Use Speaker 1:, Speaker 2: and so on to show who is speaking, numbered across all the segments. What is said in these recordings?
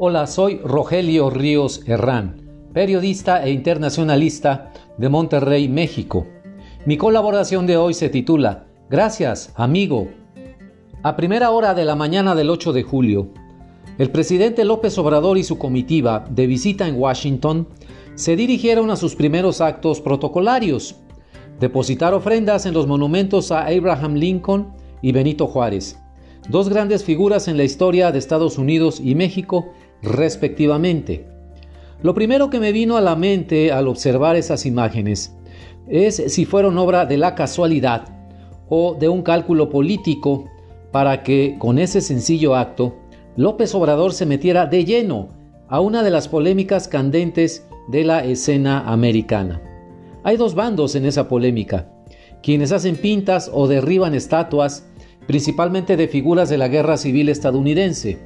Speaker 1: Hola, soy Rogelio Ríos Herrán, periodista e internacionalista de Monterrey, México. Mi colaboración de hoy se titula Gracias, amigo. A primera hora de la mañana del 8 de julio, el presidente López Obrador y su comitiva de visita en Washington se dirigieron a sus primeros actos protocolarios, depositar ofrendas en los monumentos a Abraham Lincoln y Benito Juárez, dos grandes figuras en la historia de Estados Unidos y México, respectivamente. Lo primero que me vino a la mente al observar esas imágenes es si fueron obra de la casualidad o de un cálculo político para que con ese sencillo acto López Obrador se metiera de lleno a una de las polémicas candentes de la escena americana. Hay dos bandos en esa polémica, quienes hacen pintas o derriban estatuas, principalmente de figuras de la guerra civil estadounidense.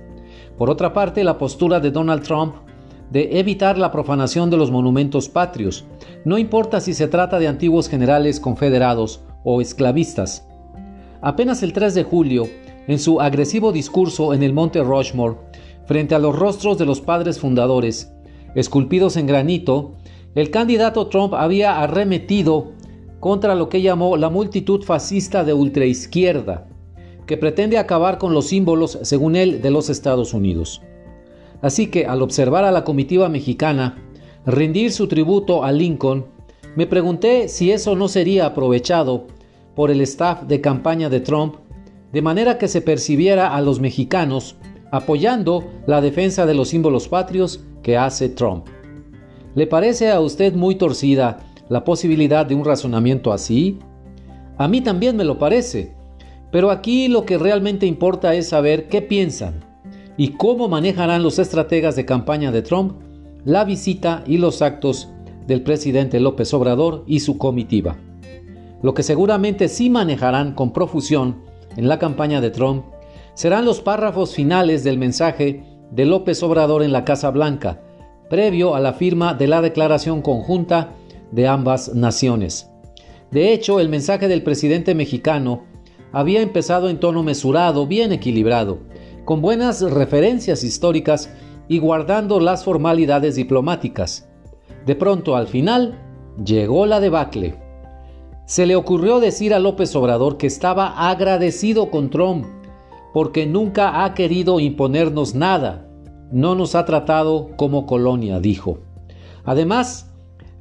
Speaker 1: Por otra parte, la postura de Donald Trump de evitar la profanación de los monumentos patrios, no importa si se trata de antiguos generales confederados o esclavistas. Apenas el 3 de julio, en su agresivo discurso en el Monte Rushmore, frente a los rostros de los padres fundadores, esculpidos en granito, el candidato Trump había arremetido contra lo que llamó la multitud fascista de ultraizquierda, que pretende acabar con los símbolos, según él, de los Estados Unidos. Así que al observar a la comitiva mexicana rendir su tributo a Lincoln, me pregunté si eso no sería aprovechado por el staff de campaña de Trump, de manera que se percibiera a los mexicanos apoyando la defensa de los símbolos patrios que hace Trump. ¿Le parece a usted muy torcida la posibilidad de un razonamiento así? A mí también me lo parece, pero aquí lo que realmente importa es saber qué piensan y cómo manejarán los estrategas de campaña de Trump la visita y los actos del presidente López Obrador y su comitiva. Lo que seguramente sí manejarán con profusión en la campaña de Trump serán los párrafos finales del mensaje de López Obrador en la Casa Blanca, previo a la firma de la declaración conjunta de ambas naciones. De hecho, el mensaje del presidente mexicano había empezado en tono mesurado, bien equilibrado, con buenas referencias históricas y guardando las formalidades diplomáticas. De pronto, al final, llegó la debacle. Se le ocurrió decir a López Obrador que estaba agradecido con Trump, porque nunca ha querido imponernos nada, no nos ha tratado como colonia, dijo. Además,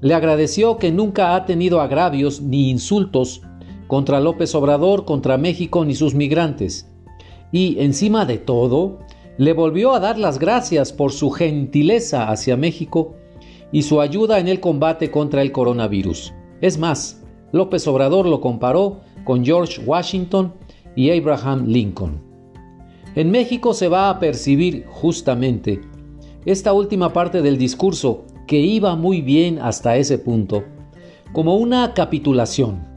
Speaker 1: le agradeció que nunca ha tenido agravios ni insultos contra López Obrador, contra México ni sus migrantes. Y encima de todo, le volvió a dar las gracias por su gentileza hacia México y su ayuda en el combate contra el coronavirus. Es más, López Obrador lo comparó con George Washington y Abraham Lincoln. En México se va a percibir justamente esta última parte del discurso, que iba muy bien hasta ese punto, como una capitulación.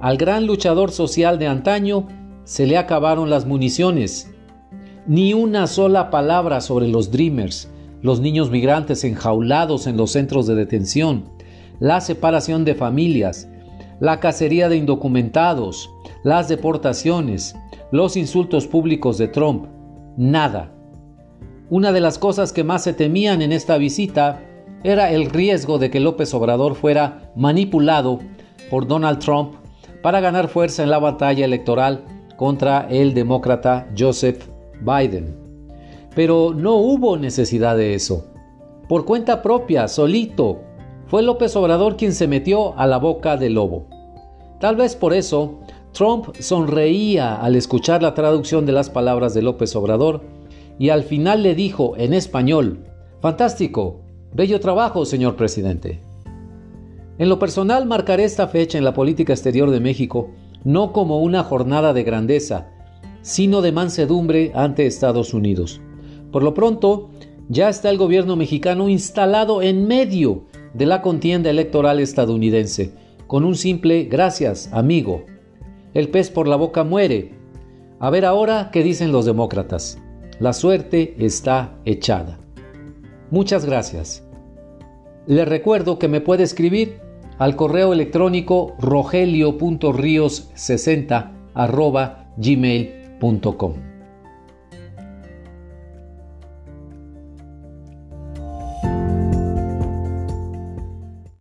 Speaker 1: Al gran luchador social de antaño se le acabaron las municiones ni una sola palabra sobre los Dreamers, los niños migrantes enjaulados en los centros de detención, la separación de familias, la cacería de indocumentados, las deportaciones, los insultos públicos de Trump. Nada. Una de las cosas que más se temían en esta visita era el riesgo de que López Obrador fuera manipulado por Donald Trump para ganar fuerza en la batalla electoral contra el demócrata Joseph Biden. Pero no hubo necesidad de eso. Por cuenta propia, solito, fue López Obrador quien se metió a la boca del lobo. Tal vez por eso, Trump sonreía al escuchar la traducción de las palabras de López Obrador y al final le dijo en español, Fantástico, bello trabajo, señor presidente. En lo personal marcaré esta fecha en la política exterior de México no como una jornada de grandeza, sino de mansedumbre ante Estados Unidos. Por lo pronto, ya está el gobierno mexicano instalado en medio de la contienda electoral estadounidense, con un simple gracias, amigo. El pez por la boca muere. A ver ahora qué dicen los demócratas. La suerte está echada. Muchas gracias. Le recuerdo que me puede escribir al correo electrónico rogelio.rios60 gmail.com.